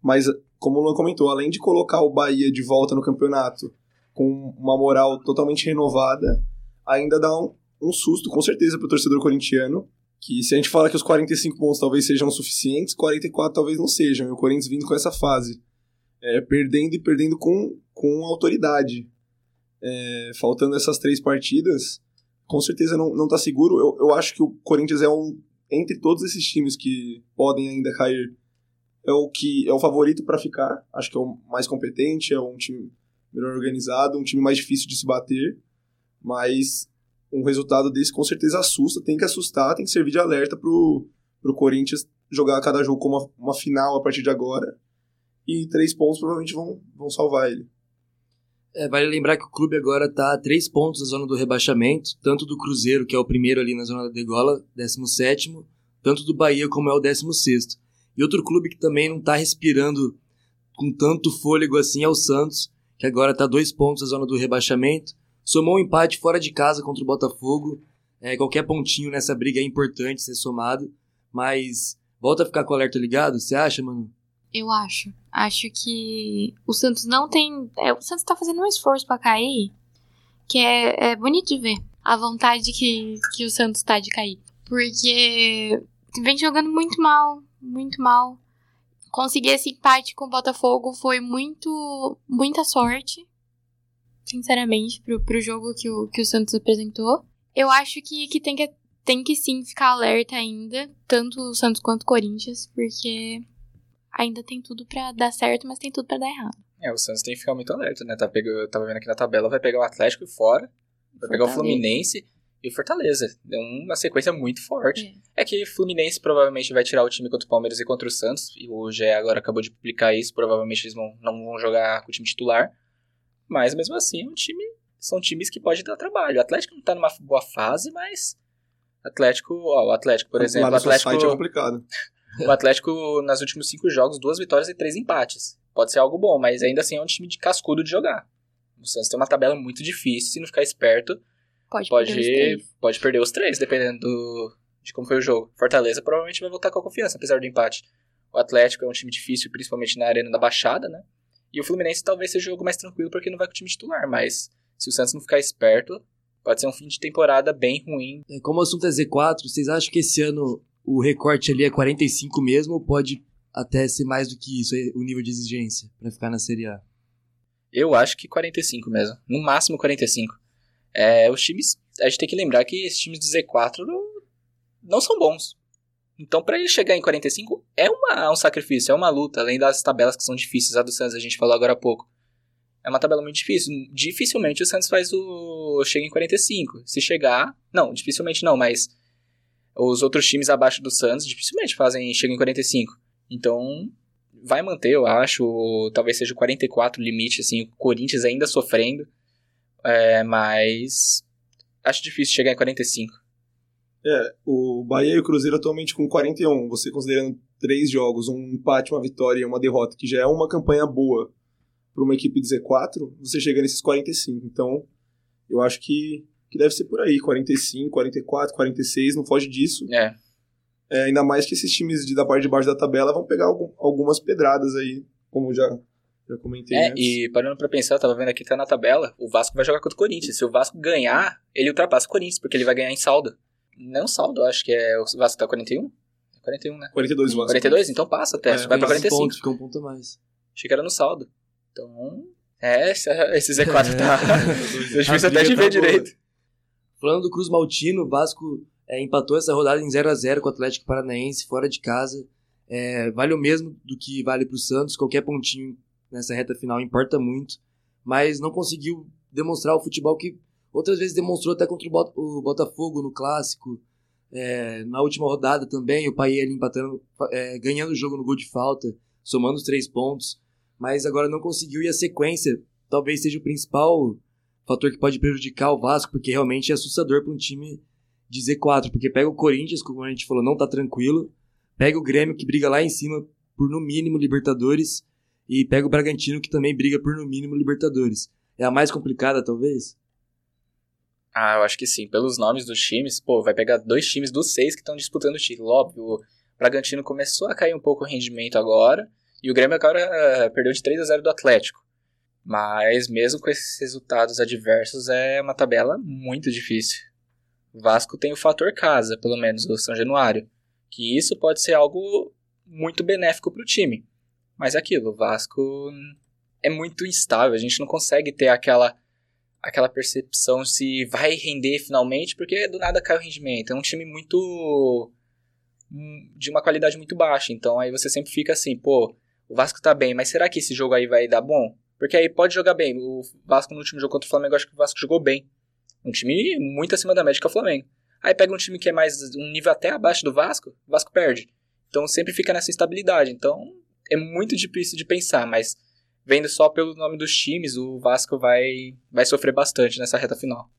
[SPEAKER 3] Mas, como o Luan comentou, além de colocar o Bahia de volta no campeonato com uma moral totalmente renovada, ainda dá um, um susto, com certeza, pro torcedor corintiano. Que se a gente fala que os 45 pontos talvez sejam suficientes, 44 talvez não sejam. E o Corinthians vindo com essa fase. É, perdendo e perdendo com, com autoridade. É, faltando essas três partidas, com certeza não, não tá seguro. Eu, eu acho que o Corinthians é um. Entre todos esses times que podem ainda cair, é o que é o favorito para ficar. Acho que é o mais competente, é um time melhor organizado, um time mais difícil de se bater. Mas um resultado desse com certeza assusta, tem que assustar, tem que servir de alerta pro, pro Corinthians jogar cada jogo como uma, uma final a partir de agora. E três pontos provavelmente vão, vão salvar ele.
[SPEAKER 2] É, vale lembrar que o clube agora está a três pontos da zona do rebaixamento, tanto do Cruzeiro, que é o primeiro ali na zona da degola, 17, tanto do Bahia, como é o 16. E outro clube que também não está respirando com tanto fôlego assim é o Santos, que agora está dois pontos da zona do rebaixamento, somou um empate fora de casa contra o Botafogo. É, qualquer pontinho nessa briga é importante ser somado, mas volta a ficar com o alerta ligado, você acha, mano?
[SPEAKER 5] Eu acho. Acho que o Santos não tem. É, o Santos tá fazendo um esforço pra cair que é, é bonito de ver. A vontade que, que o Santos tá de cair. Porque vem jogando muito mal, muito mal. Conseguir esse empate com o Botafogo foi muito. muita sorte. Sinceramente, pro, pro jogo que o, que o Santos apresentou. Eu acho que, que, tem que tem que sim ficar alerta ainda, tanto o Santos quanto o Corinthians, porque ainda tem tudo pra dar certo, mas tem tudo pra dar errado.
[SPEAKER 4] É, o Santos tem que ficar muito alerta, né? Tá pegando, eu tava vendo aqui na tabela, vai pegar o Atlético fora, vai pegar o
[SPEAKER 5] Fortaleza.
[SPEAKER 4] Fluminense e o Fortaleza. É uma sequência muito forte. É que o Fluminense provavelmente vai tirar o time contra o Palmeiras e contra o Santos. E o GE agora acabou de publicar isso. Provavelmente eles vão, não vão jogar com o time titular. Mas mesmo assim, é um time, são times que podem dar trabalho. O Atlético não tá numa boa fase, mas. Atlético, ó, o Atlético, por exemplo,
[SPEAKER 3] Lá
[SPEAKER 4] o
[SPEAKER 3] seu
[SPEAKER 4] Atlético,
[SPEAKER 3] é complicado.
[SPEAKER 4] o Atlético, nos últimos cinco jogos, duas vitórias e três empates. Pode ser algo bom, mas ainda assim é um time de cascudo de jogar. O Santos tem uma tabela muito difícil, se não ficar esperto,
[SPEAKER 5] Pode,
[SPEAKER 4] pode,
[SPEAKER 5] perder os três.
[SPEAKER 4] pode perder os três, dependendo do- de como foi o jogo. Fortaleza provavelmente vai voltar com a confiança, apesar do empate. O Atlético é um time difícil, principalmente na arena da Baixada, né? E o Fluminense talvez seja o jogo mais tranquilo porque não vai com o time titular, mas se o Santos não ficar esperto, pode ser um fim de temporada bem ruim.
[SPEAKER 2] É, Como o assunto é Z4, vocês acham que esse ano o recorte ali é 45 mesmo ou pode até ser mais do que isso, o nível de exigência, pra ficar na Série A?
[SPEAKER 4] Eu acho que 45 mesmo. No máximo 45. É, os times. A gente tem que lembrar que esses times do Z4 não, não são bons. Então, pra ele chegar em 45, é uma, um sacrifício, é uma luta, além das tabelas que são difíceis. A do Santos a gente falou agora há pouco. É uma tabela muito difícil. Dificilmente o Santos faz o. chega em 45. Se chegar. Não, dificilmente não, mas. Os outros times abaixo do Santos dificilmente fazem. chegam em 45. Então, vai manter, eu acho. Talvez seja o 44 o limite, assim, o Corinthians ainda sofrendo. É, mas acho difícil chegar em 45.
[SPEAKER 3] É, o Bahia e o Cruzeiro atualmente com 41, você considerando três jogos, um empate, uma vitória e uma derrota, que já é uma campanha boa para uma equipe de Z4, você chega nesses 45. Então, eu acho que, que deve ser por aí, 45, 44, 46, não foge disso.
[SPEAKER 4] É,
[SPEAKER 3] É, ainda mais que esses times de, da parte de baixo da tabela vão pegar algum- algumas pedradas aí, como já, já comentei
[SPEAKER 4] é
[SPEAKER 3] antes.
[SPEAKER 4] e parando pra pensar, eu tava vendo aqui, tá na tabela, o Vasco vai jogar contra o Corinthians. Se o Vasco ganhar, ele ultrapassa o Corinthians, porque ele vai ganhar em saldo. Não saldo, eu acho que é. O Vasco tá 41? 41, né?
[SPEAKER 3] 42 Vasco.
[SPEAKER 4] 42? Então passa até,
[SPEAKER 3] É,
[SPEAKER 4] vai pra
[SPEAKER 3] passa
[SPEAKER 4] 45.
[SPEAKER 2] pontos, fica um ponto a mais.
[SPEAKER 4] Achei que era no saldo. Então. É, esse, esse Z4 tá.
[SPEAKER 2] A
[SPEAKER 4] difícil até de
[SPEAKER 2] tá
[SPEAKER 4] ver
[SPEAKER 2] boa.
[SPEAKER 4] direito.
[SPEAKER 2] Falando do Cruz Maltino, o Vasco é, empatou essa rodada em 0 a 0 com o Atlético Paranaense, fora de casa. É, vale o mesmo do que vale para o Santos, qualquer pontinho nessa reta final importa muito, mas não conseguiu demonstrar o futebol que outras vezes demonstrou até contra o, Bota- o Botafogo no Clássico. É, na última rodada também, o Paí ali empatando, é, ganhando o jogo no gol de falta, somando os três pontos, mas agora não conseguiu e a sequência talvez seja o principal fator que pode prejudicar o Vasco, porque realmente é assustador para um time de Z4, porque pega o Corinthians, como a gente falou, não tá tranquilo, pega o Grêmio, que briga lá em cima por no mínimo Libertadores, e pega o Bragantino, que também briga por no mínimo Libertadores. É a mais complicada, talvez?
[SPEAKER 4] Ah, eu acho que sim. Pelos nomes dos times, pô, vai pegar dois times dos seis que estão disputando o título. Óbvio, o Bragantino começou a cair um pouco o rendimento agora, e o Grêmio agora eh, perdeu de 3 a 0 do Atlético. Mas mesmo com esses resultados adversos, é uma tabela muito difícil. Vasco tem o fator casa, pelo menos, o São Januário. Que isso pode ser algo muito benéfico para o time. Mas é aquilo, o Vasco é muito instável, a gente não consegue ter aquela aquela percepção se vai render finalmente, porque do nada cai o rendimento. É um time muito. hum, de uma qualidade muito baixa. Então aí você sempre fica assim, pô, o Vasco tá bem, mas será que esse jogo aí vai dar bom? Porque aí pode jogar bem. O Vasco no último jogo contra o Flamengo, acho que o Vasco jogou bem. Um time muito acima da média que é o Flamengo. Aí pega um time que é mais um nível até abaixo do Vasco, o Vasco perde. Então sempre fica nessa instabilidade. Então é muito difícil de pensar, mas vendo só pelo nome dos times, o Vasco vai, vai sofrer bastante nessa reta final.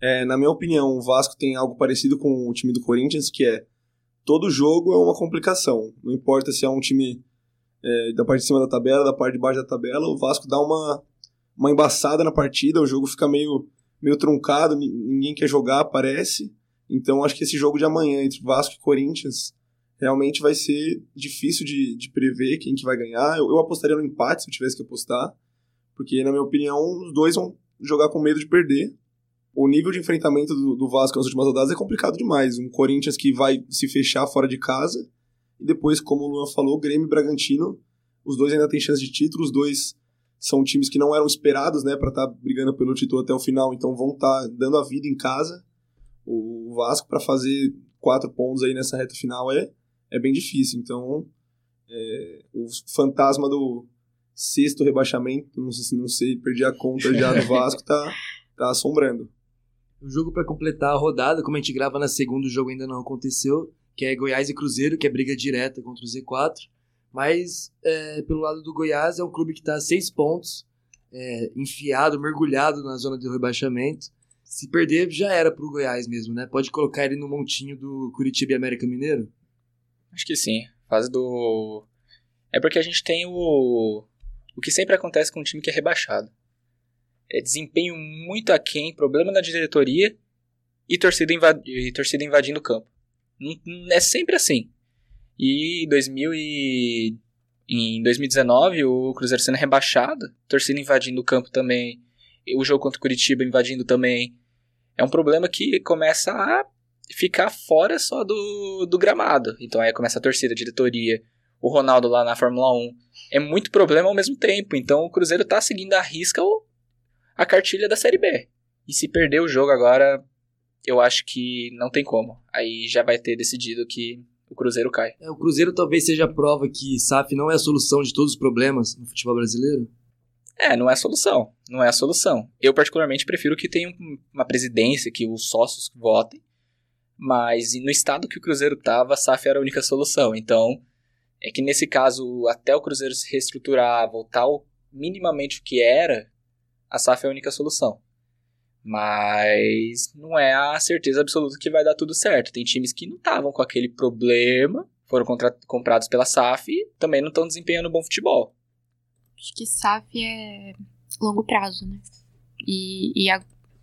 [SPEAKER 3] É, na minha opinião, o Vasco tem algo parecido com o time do Corinthians, que é todo jogo é uma complicação. Não importa se é um time é, da parte de cima da tabela, da parte de baixo da tabela, o Vasco dá uma, uma embaçada na partida, o jogo fica meio, meio truncado, ni- ninguém quer jogar, parece. Então acho que esse jogo de amanhã entre Vasco e Corinthians realmente vai ser difícil de, de prever quem que vai ganhar. Eu, eu apostaria no empate se eu tivesse que apostar, porque na minha opinião os dois vão jogar com medo de perder o nível de enfrentamento do, do Vasco nas últimas rodadas é complicado demais. Um Corinthians que vai se fechar fora de casa. E depois, como o Luan falou, Grêmio e Bragantino. Os dois ainda têm chance de título. Os dois são times que não eram esperados né, para estar brigando pelo título até o final. Então vão estar dando a vida em casa. O Vasco, para fazer quatro pontos aí nessa reta final, é, é bem difícil. Então É, o fantasma do sexto rebaixamento, não sei, não sei perdi a conta já do Vasco, tá, tá assombrando.
[SPEAKER 2] O jogo para completar a rodada, como a gente grava na segunda, o jogo ainda não aconteceu, que é Goiás e Cruzeiro, que é briga direta contra o Z4. Mas é, pelo lado do Goiás é um clube que está a seis pontos, é, enfiado, mergulhado na zona de rebaixamento. Se perder, já era pro Goiás mesmo, né? Pode colocar ele no montinho do Curitiba e América Mineiro?
[SPEAKER 4] Acho que sim. Fase do. É porque a gente tem o. O que sempre acontece com um time que é rebaixado. É desempenho muito aquém, problema na diretoria e torcida, e torcida invadindo o campo. É sempre assim. E 2000 e... em 2019, o Cruzeiro sendo rebaixado, torcida invadindo o campo também, o jogo contra o Curitiba invadindo também. É um problema que começa a ficar fora só do, do gramado. Então aí começa a torcida, a diretoria, o Ronaldo lá na Fórmula 1. É muito problema ao mesmo tempo. Então o Cruzeiro tá seguindo a risca a cartilha da Série B. E se perder o jogo agora, eu acho que não tem como. Aí já vai ter decidido que o Cruzeiro cai.
[SPEAKER 2] É, o Cruzeiro talvez seja a prova que SAF não é a solução de todos os problemas no futebol brasileiro?
[SPEAKER 4] É, não é a solução. Não é a solução. Eu, particularmente, prefiro que tenha uma presidência, que os sócios votem. Mas no estado que o Cruzeiro estava, a SAF era a única solução. Então, é que nesse caso, até o Cruzeiro se reestruturar, voltar ao minimamente o que era, a SAF é a única solução. Mas não é a certeza absoluta que vai dar tudo certo. Tem times que não estavam com aquele problema, foram comprados pela SAF e também não estão desempenhando bom futebol.
[SPEAKER 5] Acho que SAF é longo prazo, né? E, e a,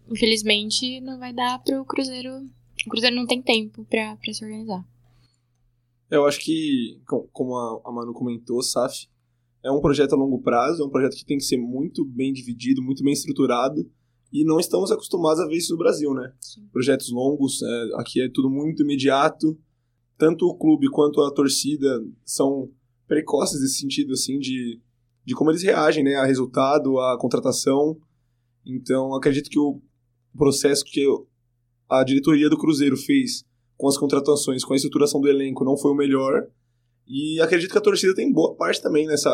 [SPEAKER 5] infelizmente não vai dar pro Cruzeiro. O Cruzeiro não tem tempo para se organizar.
[SPEAKER 3] Eu acho que, como a Manu comentou, SAF é um projeto a longo prazo, é um projeto que tem que ser muito bem dividido, muito bem estruturado e não estamos acostumados a ver isso no Brasil, né? Sim. Projetos longos, é, aqui é tudo muito imediato. Tanto o clube quanto a torcida são precoces nesse sentido, assim, de, de como eles reagem, né? A resultado, a contratação. Então, acredito que o processo que a diretoria do Cruzeiro fez com as contratações, com a estruturação do elenco, não foi o melhor. E acredito que a torcida tem boa parte também nessa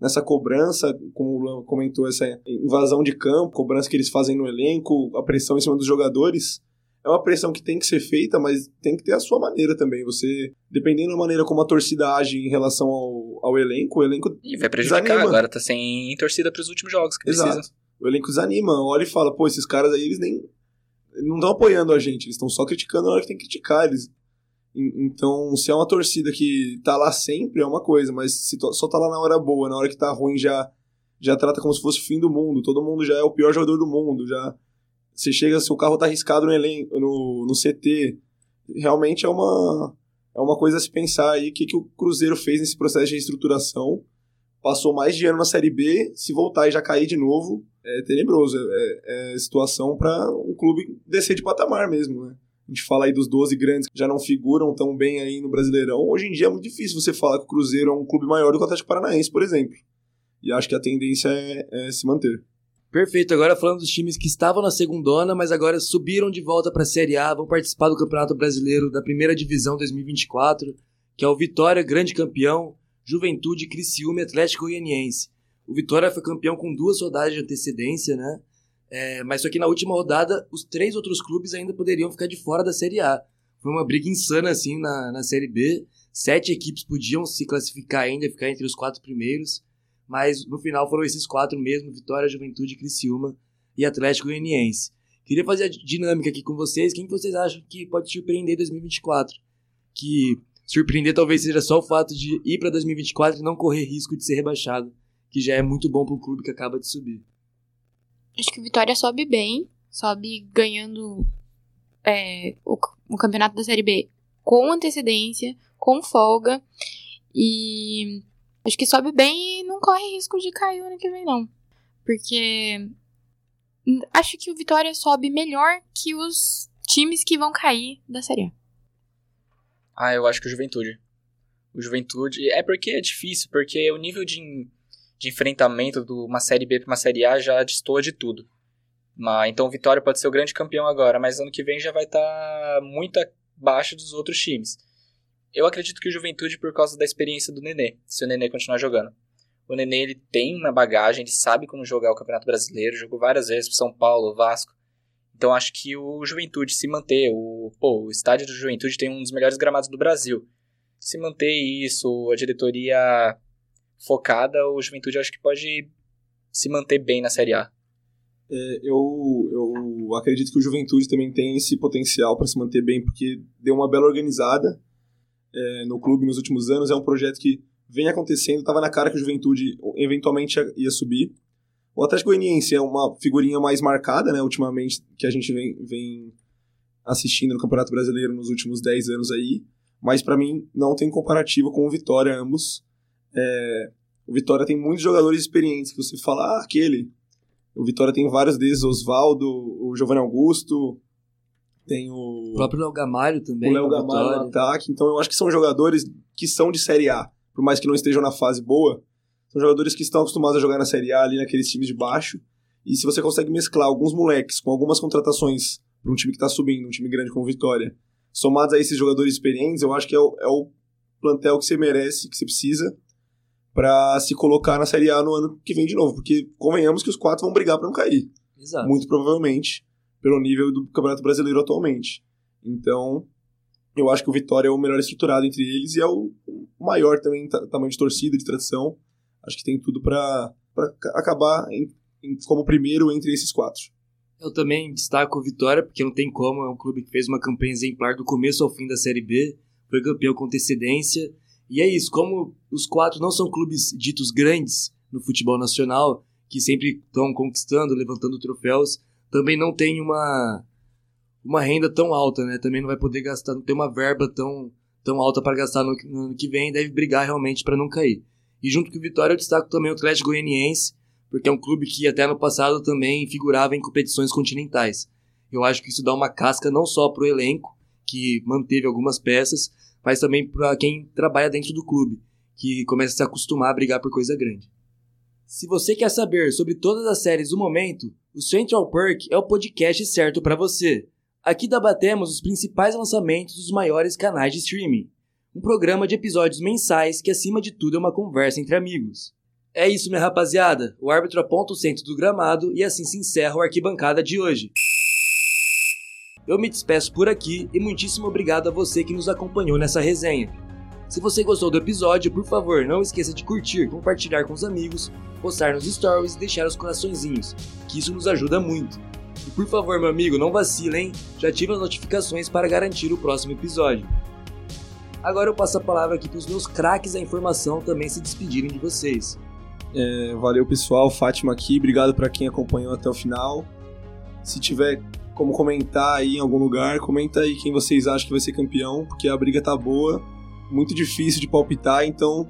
[SPEAKER 3] nessa cobrança, como o Luan comentou, essa invasão de campo, cobrança que eles fazem no elenco, a pressão em cima dos jogadores. É uma pressão que tem que ser feita, mas tem que ter a sua maneira também. Você, dependendo da maneira como a torcida age em relação ao, ao elenco, o elenco.
[SPEAKER 4] E vai prejudicar desanima. agora, tá sem torcida para os últimos jogos que Exato. precisa.
[SPEAKER 3] O elenco desanima, olha e fala, pô, esses caras aí, eles nem. Não estão apoiando a gente, eles estão só criticando na hora que tem que criticar. Eles então, se é uma torcida que tá lá sempre, é uma coisa, mas se só tá lá na hora boa, na hora que tá ruim, já, já trata como se fosse o fim do mundo. Todo mundo já é o pior jogador do mundo. já Você chega, se o carro tá arriscado no, elenco, no, no CT, realmente é uma, é uma coisa a se pensar aí. O que, que o Cruzeiro fez nesse processo de reestruturação? Passou mais de ano na Série B, se voltar e já cair de novo, é tenebroso. É, é situação para um clube descer de patamar mesmo, né? a gente fala aí dos 12 grandes que já não figuram tão bem aí no Brasileirão. Hoje em dia é muito difícil você falar que o Cruzeiro é um clube maior do que o Atlético Paranaense, por exemplo. E acho que a tendência é, é se manter.
[SPEAKER 2] Perfeito, agora falando dos times que estavam na segundona, mas agora subiram de volta para a Série A, vão participar do Campeonato Brasileiro da Primeira Divisão 2024, que é o Vitória, grande campeão, Juventude, Criciúma e Atlético Goianiense. O Vitória foi campeão com duas rodadas de antecedência, né? É, mas só que na última rodada, os três outros clubes ainda poderiam ficar de fora da Série A. Foi uma briga insana, assim, na, na Série B. Sete equipes podiam se classificar ainda, ficar entre os quatro primeiros. Mas no final foram esses quatro mesmo: Vitória, Juventude, Criciúma e Atlético Goianiense. Queria fazer a dinâmica aqui com vocês. Quem vocês acham que pode surpreender 2024? Que surpreender talvez seja só o fato de ir para 2024 e não correr risco de ser rebaixado, que já é muito bom para o clube que acaba de subir.
[SPEAKER 5] Acho que o Vitória sobe bem, sobe ganhando é, o, o campeonato da Série B com antecedência, com folga. E acho que sobe bem e não corre risco de cair ano que vem, não. Porque acho que o Vitória sobe melhor que os times que vão cair da Série A.
[SPEAKER 4] Ah, eu acho que o Juventude. O Juventude. É porque é difícil, porque o nível de de enfrentamento de uma Série B para uma Série A já destoa de tudo. Mas, então o Vitória pode ser o grande campeão agora, mas ano que vem já vai estar tá muito abaixo dos outros times. Eu acredito que o Juventude por causa da experiência do Nenê, se o Nenê continuar jogando. O Nenê ele tem uma bagagem, ele sabe como jogar o Campeonato Brasileiro, jogou várias vezes pro São Paulo, Vasco. Então acho que o Juventude se manter, o, pô, o estádio do Juventude tem um dos melhores gramados do Brasil. Se manter isso, a diretoria focada, o Juventude acho que pode se manter bem na Série A.
[SPEAKER 3] É, eu, eu acredito que o Juventude também tem esse potencial para se manter bem, porque deu uma bela organizada é, no clube nos últimos anos. É um projeto que vem acontecendo, estava na cara que o Juventude eventualmente ia subir. O Atlético Goianiense é uma figurinha mais marcada, né, ultimamente, que a gente vem, vem assistindo no Campeonato Brasileiro nos últimos 10 anos aí, mas para mim não tem comparativo com o Vitória, ambos. É, o Vitória tem muitos jogadores experientes, que você fala, ah, aquele. O Vitória tem vários deles, Oswaldo, o Giovanni Augusto, tem o...
[SPEAKER 2] O próprio Léo Gamalho também.
[SPEAKER 3] O Léo Gamalho no ataque, então eu acho que são jogadores que são de Série A, por mais que não estejam na fase boa, são jogadores que estão acostumados a jogar na Série A ali naqueles times de baixo. E se você consegue mesclar alguns moleques com algumas contratações para um time que está subindo, um time grande como Vitória, somados a esses jogadores experientes, eu acho que é o, é o plantel que você merece, que você precisa para se colocar na Série A no ano que vem de novo. Porque convenhamos que os quatro vão brigar para não cair.
[SPEAKER 2] Exato.
[SPEAKER 3] Muito provavelmente, pelo nível do Campeonato Brasileiro atualmente. Então, eu acho que o Vitória é o melhor estruturado entre eles e é o maior também tamanho de torcida, de tradição acho que tem tudo para acabar em, em, como primeiro entre esses quatro.
[SPEAKER 2] Eu também destaco o Vitória, porque não tem como, é um clube que fez uma campanha exemplar do começo ao fim da Série B, foi campeão com antecedência, e é isso, como os quatro não são clubes ditos grandes no futebol nacional, que sempre estão conquistando, levantando troféus, também não tem uma, uma renda tão alta, né? Também não vai poder gastar, não tem uma verba tão, tão alta para gastar no, no ano que vem, deve brigar realmente para não cair. E junto com o Vitória eu destaco também o Atlético Goianiense, porque é um clube que até no passado também figurava em competições continentais. Eu acho que isso dá uma casca não só para o elenco, que manteve algumas peças, mas também para quem trabalha dentro do clube, que começa a se acostumar a brigar por coisa grande. Se você quer saber sobre todas as séries do momento, o Central Perk é o podcast certo para você. Aqui debatemos os principais lançamentos dos maiores canais de streaming um programa de episódios mensais que, acima de tudo, é uma conversa entre amigos. É isso, minha rapaziada. O árbitro aponta o centro do gramado e assim se encerra o arquibancada de hoje. Eu me despeço por aqui e muitíssimo obrigado a você que nos acompanhou nessa resenha. Se você gostou do episódio, por favor, não esqueça de curtir, compartilhar com os amigos, postar nos stories e deixar os coraçõezinhos, que isso nos ajuda muito. E por favor, meu amigo, não vacile, hein? Já ative as notificações para garantir o próximo episódio. Agora eu passo a palavra aqui para os meus craques da informação também se despedirem de vocês.
[SPEAKER 3] É, valeu pessoal, Fátima aqui, obrigado para quem acompanhou até o final. Se tiver como comentar aí em algum lugar, comenta aí quem vocês acham que vai ser campeão, porque a briga tá boa, muito difícil de palpitar, então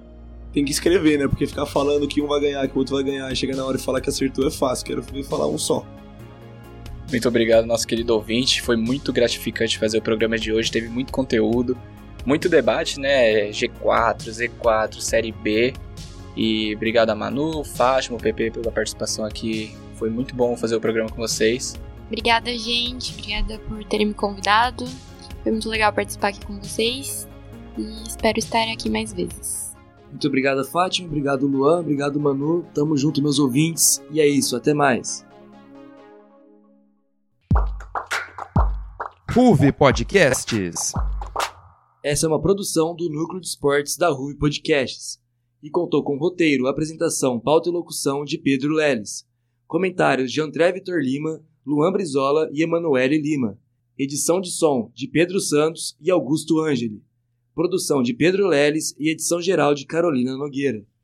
[SPEAKER 3] tem que escrever, né? Porque ficar falando que um vai ganhar, que o outro vai ganhar, e chegar na hora e falar que acertou é fácil, quero ver falar um só.
[SPEAKER 4] Muito obrigado, nosso querido ouvinte. Foi muito gratificante fazer o programa de hoje, teve muito conteúdo muito debate, né? G4, Z4, Série B. E obrigado a Manu, Fátima, o PP pela participação aqui. Foi muito bom fazer o programa com vocês.
[SPEAKER 5] Obrigada, gente. Obrigada por terem me convidado. Foi muito legal participar aqui com vocês. E espero estar aqui mais vezes.
[SPEAKER 2] Muito obrigado, Fátima. Obrigado, Luan. Obrigado, Manu. Tamo junto, meus ouvintes. E é isso. Até mais.
[SPEAKER 1] Ruve Podcasts.
[SPEAKER 2] Essa é uma produção do Núcleo de Esportes da Rui Podcasts e contou com roteiro, apresentação, pauta e locução de Pedro Leles, comentários de André Vitor Lima, Luan Brizola e Emanuele Lima, edição de som de Pedro Santos e Augusto Angeli, produção de Pedro Leles e edição geral de Carolina Nogueira.